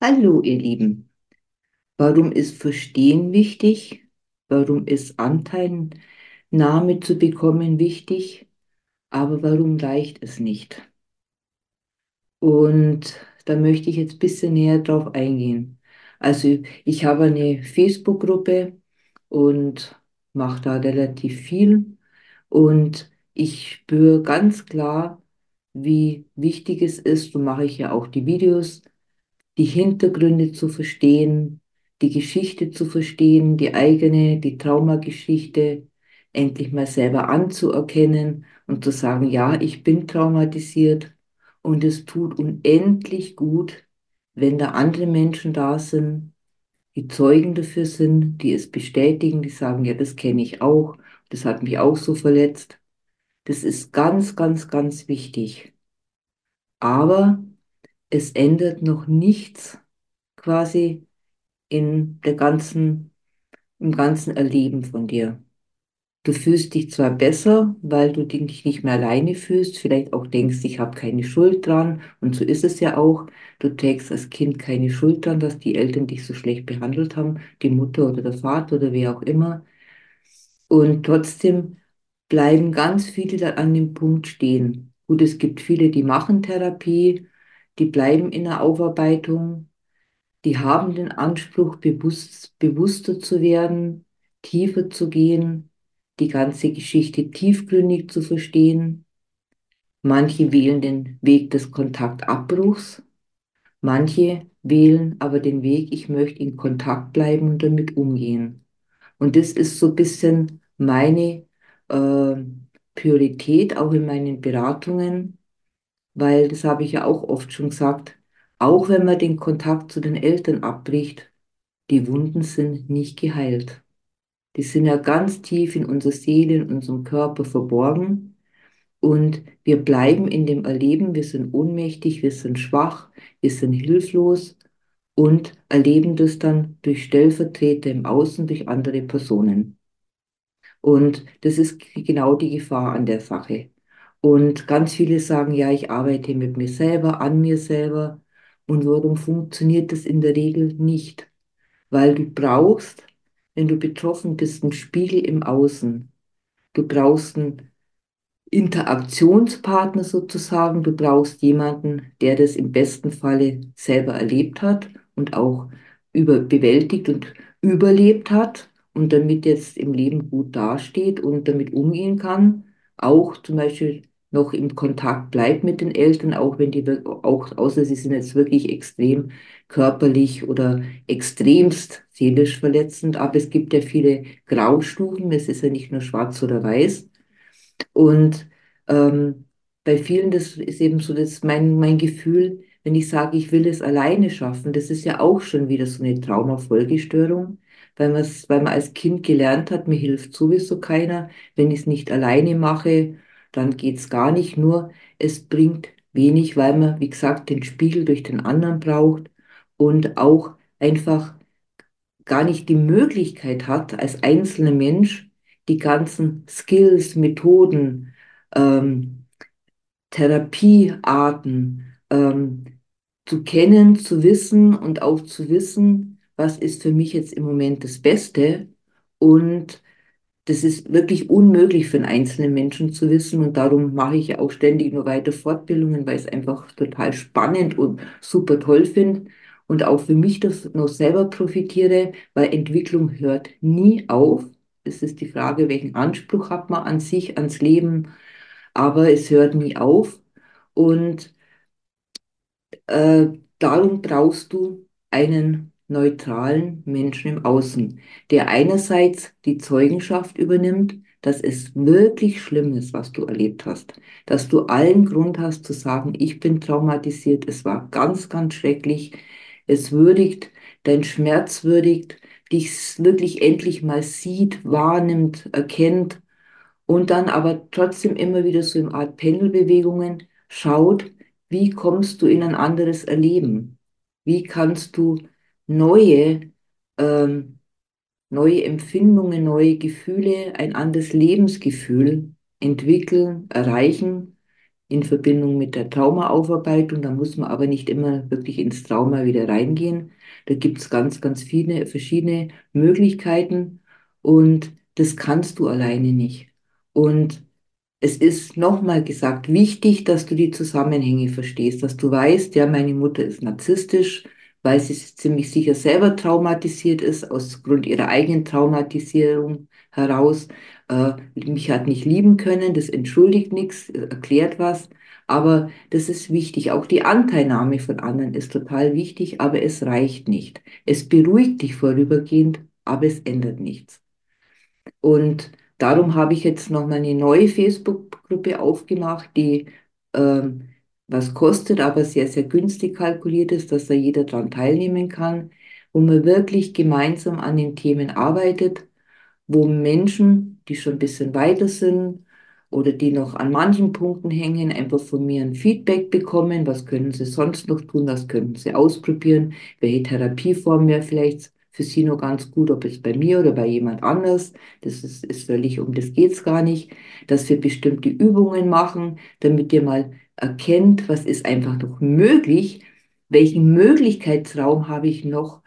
Hallo, ihr Lieben. Warum ist Verstehen wichtig? Warum ist Anteilnahme zu bekommen wichtig? Aber warum reicht es nicht? Und da möchte ich jetzt ein bisschen näher drauf eingehen. Also ich habe eine Facebook-Gruppe und mache da relativ viel. Und ich spüre ganz klar, wie wichtig es ist, so mache ich ja auch die Videos, die Hintergründe zu verstehen, die Geschichte zu verstehen, die eigene, die Traumageschichte endlich mal selber anzuerkennen und zu sagen, ja, ich bin traumatisiert und es tut unendlich gut, wenn da andere Menschen da sind, die Zeugen dafür sind, die es bestätigen, die sagen, ja, das kenne ich auch, das hat mich auch so verletzt. Das ist ganz, ganz, ganz wichtig. Aber es ändert noch nichts quasi in der ganzen, im ganzen Erleben von dir. Du fühlst dich zwar besser, weil du dich nicht mehr alleine fühlst, vielleicht auch denkst, ich habe keine Schuld dran, und so ist es ja auch. Du trägst als Kind keine Schuld dran, dass die Eltern dich so schlecht behandelt haben, die Mutter oder der Vater oder wer auch immer. Und trotzdem bleiben ganz viele dann an dem Punkt stehen. Gut, es gibt viele, die machen Therapie, die bleiben in der Aufarbeitung, die haben den Anspruch, bewusst, bewusster zu werden, tiefer zu gehen, die ganze Geschichte tiefgründig zu verstehen. Manche wählen den Weg des Kontaktabbruchs, manche wählen aber den Weg, ich möchte in Kontakt bleiben und damit umgehen. Und das ist so ein bisschen meine äh, Priorität, auch in meinen Beratungen, weil das habe ich ja auch oft schon gesagt, auch wenn man den Kontakt zu den Eltern abbricht, die Wunden sind nicht geheilt. Die sind ja ganz tief in unserer Seele, in unserem Körper verborgen. Und wir bleiben in dem Erleben, wir sind ohnmächtig, wir sind schwach, wir sind hilflos und erleben das dann durch Stellvertreter im Außen, durch andere Personen. Und das ist genau die Gefahr an der Sache. Und ganz viele sagen, ja, ich arbeite mit mir selber, an mir selber. Und warum funktioniert das in der Regel nicht? Weil du brauchst, wenn du betroffen bist, einen Spiegel im Außen. Du brauchst einen Interaktionspartner sozusagen. Du brauchst jemanden, der das im besten Falle selber erlebt hat und auch über, bewältigt und überlebt hat und damit jetzt im Leben gut dasteht und damit umgehen kann. Auch zum Beispiel noch im Kontakt bleibt mit den Eltern, auch wenn die, auch, außer sie sind jetzt wirklich extrem körperlich oder extremst seelisch verletzend. Aber es gibt ja viele Graustufen. Es ist ja nicht nur schwarz oder weiß. Und ähm, bei vielen, das ist eben so das mein, mein Gefühl, wenn ich sage, ich will es alleine schaffen, das ist ja auch schon wieder so eine Traumafolgestörung, weil man weil man als Kind gelernt hat, mir hilft sowieso keiner. Wenn ich es nicht alleine mache, dann geht es gar nicht. Nur es bringt wenig, weil man, wie gesagt, den Spiegel durch den anderen braucht und auch einfach gar nicht die Möglichkeit hat, als einzelner Mensch die ganzen Skills, Methoden, ähm, Therapiearten ähm, zu kennen, zu wissen und auch zu wissen, was ist für mich jetzt im Moment das Beste. Und das ist wirklich unmöglich für einen einzelnen Menschen zu wissen. Und darum mache ich ja auch ständig nur weiter Fortbildungen, weil ich es einfach total spannend und super toll finde. Und auch für mich das noch selber profitiere, weil Entwicklung hört nie auf. Es ist die Frage, welchen Anspruch hat man an sich, ans Leben, aber es hört nie auf. Und äh, darum brauchst du einen neutralen Menschen im Außen, der einerseits die Zeugenschaft übernimmt, dass es wirklich schlimm ist, was du erlebt hast, dass du allen Grund hast zu sagen, ich bin traumatisiert, es war ganz, ganz schrecklich, es würdigt, dein Schmerz würdigt, dich wirklich endlich mal sieht, wahrnimmt, erkennt und dann aber trotzdem immer wieder so im Art Pendelbewegungen schaut, wie kommst du in ein anderes Erleben? Wie kannst du neue, ähm, neue Empfindungen, neue Gefühle, ein anderes Lebensgefühl entwickeln, erreichen, in Verbindung mit der Traumaaufarbeitung. Da muss man aber nicht immer wirklich ins Trauma wieder reingehen. Da gibt es ganz, ganz viele verschiedene Möglichkeiten und das kannst du alleine nicht. Und es ist nochmal gesagt wichtig, dass du die Zusammenhänge verstehst, dass du weißt, ja, meine Mutter ist narzisstisch, weil sie ziemlich sicher selber traumatisiert ist, aus Grund ihrer eigenen Traumatisierung heraus. Äh, mich hat nicht lieben können, das entschuldigt nichts, erklärt was. Aber das ist wichtig. Auch die Anteilnahme von anderen ist total wichtig, aber es reicht nicht. Es beruhigt dich vorübergehend, aber es ändert nichts. Und darum habe ich jetzt noch mal eine neue Facebook-Gruppe aufgemacht, die ähm, was kostet, aber sehr, sehr günstig kalkuliert ist, dass da jeder dran teilnehmen kann, wo man wirklich gemeinsam an den Themen arbeitet, wo Menschen, die schon ein bisschen weiter sind oder die noch an manchen Punkten hängen, einfach von mir ein Feedback bekommen, was können sie sonst noch tun, was können sie ausprobieren, welche Therapieform wäre vielleicht für sie nur ganz gut, ob es bei mir oder bei jemand anders, das ist, ist völlig, um das geht's gar nicht, dass wir bestimmte Übungen machen, damit ihr mal erkennt, was ist einfach noch möglich, welchen Möglichkeitsraum habe ich noch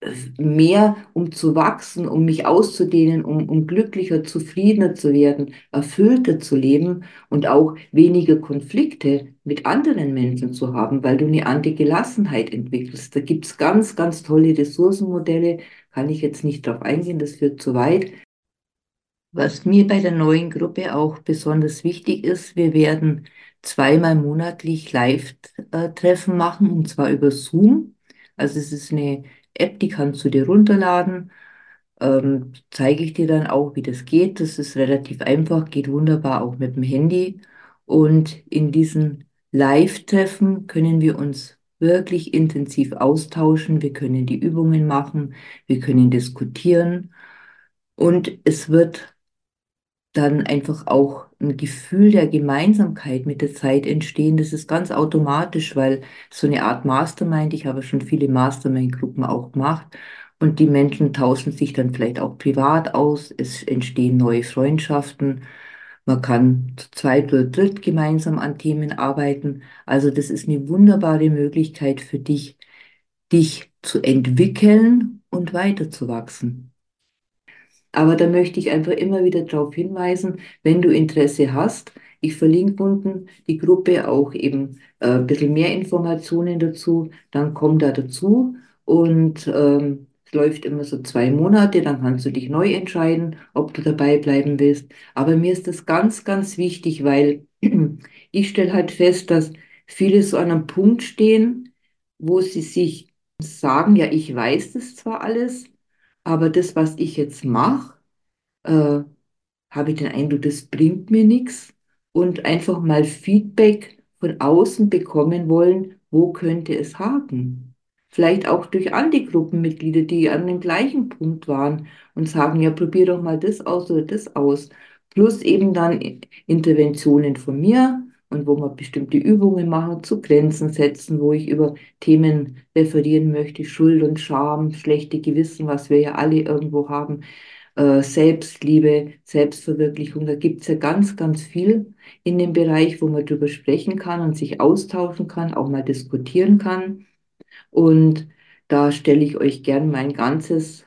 äh, mehr, um zu wachsen, um mich auszudehnen, um, um glücklicher, zufriedener zu werden, erfüllter zu leben und auch weniger Konflikte mit anderen Menschen zu haben, weil du eine andere Gelassenheit entwickelst. Da gibt es ganz, ganz tolle Ressourcenmodelle, kann ich jetzt nicht darauf eingehen, das führt zu weit. Was mir bei der neuen Gruppe auch besonders wichtig ist, wir werden zweimal monatlich Live-Treffen machen, und zwar über Zoom. Also es ist eine App, die kannst du dir runterladen. Ähm, zeige ich dir dann auch, wie das geht. Das ist relativ einfach, geht wunderbar auch mit dem Handy. Und in diesen Live-Treffen können wir uns wirklich intensiv austauschen. Wir können die Übungen machen, wir können diskutieren. Und es wird dann einfach auch ein Gefühl der Gemeinsamkeit mit der Zeit entstehen. Das ist ganz automatisch, weil so eine Art Mastermind, ich habe schon viele Mastermind-Gruppen auch gemacht und die Menschen tauschen sich dann vielleicht auch privat aus. Es entstehen neue Freundschaften. Man kann zu zweit oder dritt gemeinsam an Themen arbeiten. Also das ist eine wunderbare Möglichkeit für dich, dich zu entwickeln und weiterzuwachsen. Aber da möchte ich einfach immer wieder darauf hinweisen, wenn du Interesse hast, ich verlinke unten die Gruppe auch eben äh, ein bisschen mehr Informationen dazu, dann komm da dazu und ähm, es läuft immer so zwei Monate, dann kannst du dich neu entscheiden, ob du dabei bleiben willst. Aber mir ist das ganz, ganz wichtig, weil ich stelle halt fest, dass viele so an einem Punkt stehen, wo sie sich sagen, ja, ich weiß das zwar alles, aber das, was ich jetzt mache, äh, habe ich den Eindruck, das bringt mir nichts. Und einfach mal Feedback von außen bekommen wollen, wo könnte es haken? Vielleicht auch durch andere Gruppenmitglieder, die an dem gleichen Punkt waren und sagen, ja, probier doch mal das aus oder das aus. Plus eben dann Interventionen von mir und wo wir bestimmte Übungen machen, zu Grenzen setzen, wo ich über Themen referieren möchte, Schuld und Scham, schlechte Gewissen, was wir ja alle irgendwo haben, äh, Selbstliebe, Selbstverwirklichung. Da gibt es ja ganz, ganz viel in dem Bereich, wo man drüber sprechen kann und sich austauschen kann, auch mal diskutieren kann. Und da stelle ich euch gern mein ganzes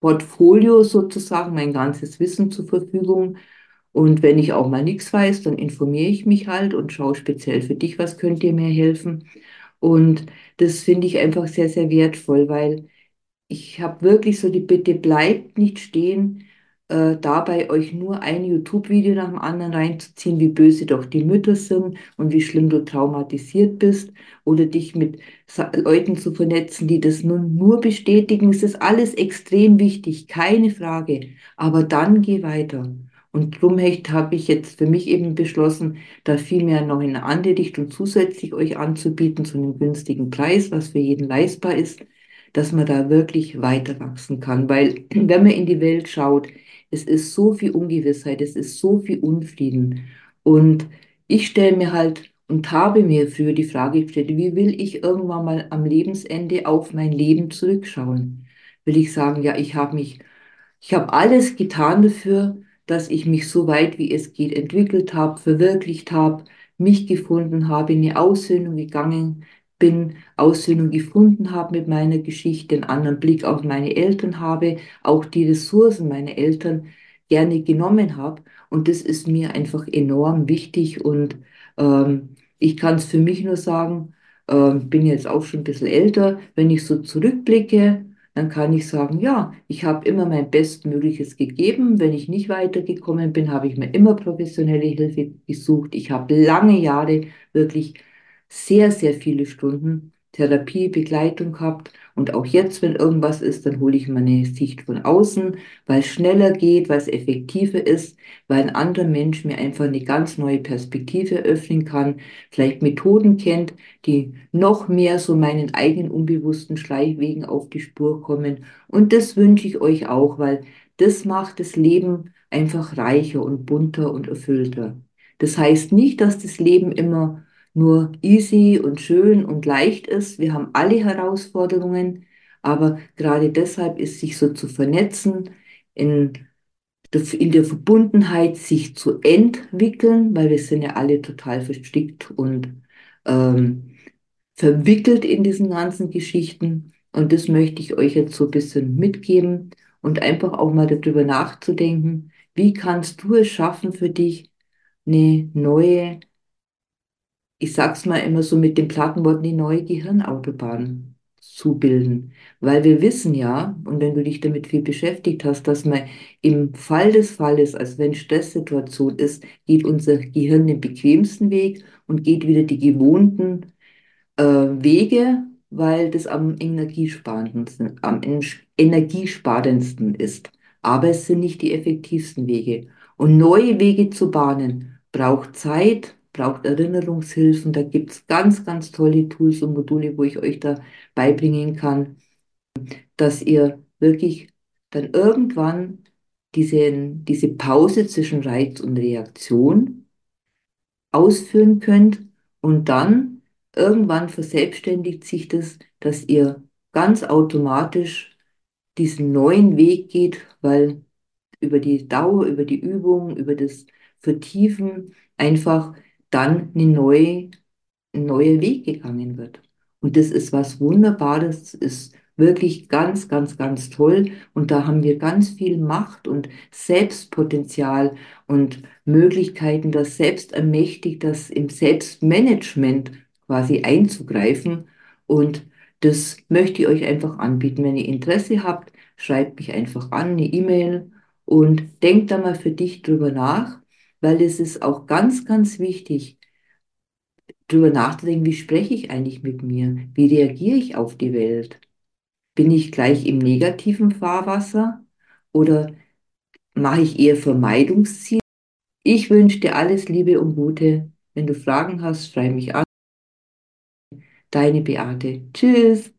Portfolio sozusagen, mein ganzes Wissen zur Verfügung. Und wenn ich auch mal nichts weiß, dann informiere ich mich halt und schaue speziell für dich, was könnt ihr mir helfen. Und das finde ich einfach sehr, sehr wertvoll, weil ich habe wirklich so die Bitte, bleibt nicht stehen, äh, dabei euch nur ein YouTube-Video nach dem anderen reinzuziehen, wie böse doch die Mütter sind und wie schlimm du traumatisiert bist oder dich mit Leuten zu vernetzen, die das nun nur bestätigen. Es ist alles extrem wichtig, keine Frage. Aber dann geh weiter. Und darum habe ich jetzt für mich eben beschlossen, da viel mehr noch in eine andere Richtung zusätzlich euch anzubieten, zu einem günstigen Preis, was für jeden leistbar ist dass man da wirklich weiter wachsen kann. Weil wenn man in die Welt schaut, es ist so viel Ungewissheit, es ist so viel Unfrieden. Und ich stelle mir halt und habe mir früher die Frage gestellt, wie will ich irgendwann mal am Lebensende auf mein Leben zurückschauen? Will ich sagen, ja, ich habe mich, ich habe alles getan dafür, dass ich mich so weit wie es geht entwickelt habe, verwirklicht habe, mich gefunden habe, in eine Aussöhnung gegangen bin, Aussöhnung gefunden habe mit meiner Geschichte, einen anderen Blick auf meine Eltern habe, auch die Ressourcen meiner Eltern gerne genommen habe. Und das ist mir einfach enorm wichtig. Und ähm, ich kann es für mich nur sagen, ähm, bin jetzt auch schon ein bisschen älter, wenn ich so zurückblicke, dann kann ich sagen, ja, ich habe immer mein Bestmögliches gegeben. Wenn ich nicht weitergekommen bin, habe ich mir immer professionelle Hilfe gesucht. Ich habe lange Jahre wirklich sehr, sehr viele Stunden Therapie, Begleitung gehabt. Und auch jetzt, wenn irgendwas ist, dann hole ich meine Sicht von außen, weil es schneller geht, weil es effektiver ist, weil ein anderer Mensch mir einfach eine ganz neue Perspektive öffnen kann, vielleicht Methoden kennt, die noch mehr so meinen eigenen unbewussten Schleichwegen auf die Spur kommen. Und das wünsche ich euch auch, weil das macht das Leben einfach reicher und bunter und erfüllter. Das heißt nicht, dass das Leben immer nur easy und schön und leicht ist. Wir haben alle Herausforderungen, aber gerade deshalb ist sich so zu vernetzen, in der, in der Verbundenheit sich zu entwickeln, weil wir sind ja alle total verstrickt und ähm, verwickelt in diesen ganzen Geschichten. Und das möchte ich euch jetzt so ein bisschen mitgeben und einfach auch mal darüber nachzudenken, wie kannst du es schaffen für dich, eine neue ich sag's mal immer so mit dem Plattenwort, die neue Gehirnautobahn zu bilden. Weil wir wissen ja, und wenn du dich damit viel beschäftigt hast, dass man im Fall des Falles, also wenn Stresssituation ist, geht unser Gehirn den bequemsten Weg und geht wieder die gewohnten äh, Wege, weil das am energiesparendsten, am energiesparendsten ist. Aber es sind nicht die effektivsten Wege. Und neue Wege zu bahnen, braucht Zeit, braucht Erinnerungshilfen. Da gibt es ganz, ganz tolle Tools und Module, wo ich euch da beibringen kann, dass ihr wirklich dann irgendwann diese, diese Pause zwischen Reiz und Reaktion ausführen könnt und dann irgendwann verselbstständigt sich das, dass ihr ganz automatisch diesen neuen Weg geht, weil über die Dauer, über die Übung, über das Vertiefen einfach dann eine neue, ein neuer Weg gegangen wird. Und das ist was Wunderbares, ist wirklich ganz, ganz, ganz toll. Und da haben wir ganz viel Macht und Selbstpotenzial und Möglichkeiten, das selbst ermächtigt, das im Selbstmanagement quasi einzugreifen. Und das möchte ich euch einfach anbieten. Wenn ihr Interesse habt, schreibt mich einfach an, eine E-Mail und denkt da mal für dich drüber nach weil es ist auch ganz, ganz wichtig, darüber nachzudenken, wie spreche ich eigentlich mit mir? Wie reagiere ich auf die Welt? Bin ich gleich im negativen Fahrwasser oder mache ich eher Vermeidungsziele? Ich wünsche dir alles Liebe und Gute. Wenn du Fragen hast, schreib mich an. Deine Beate. Tschüss.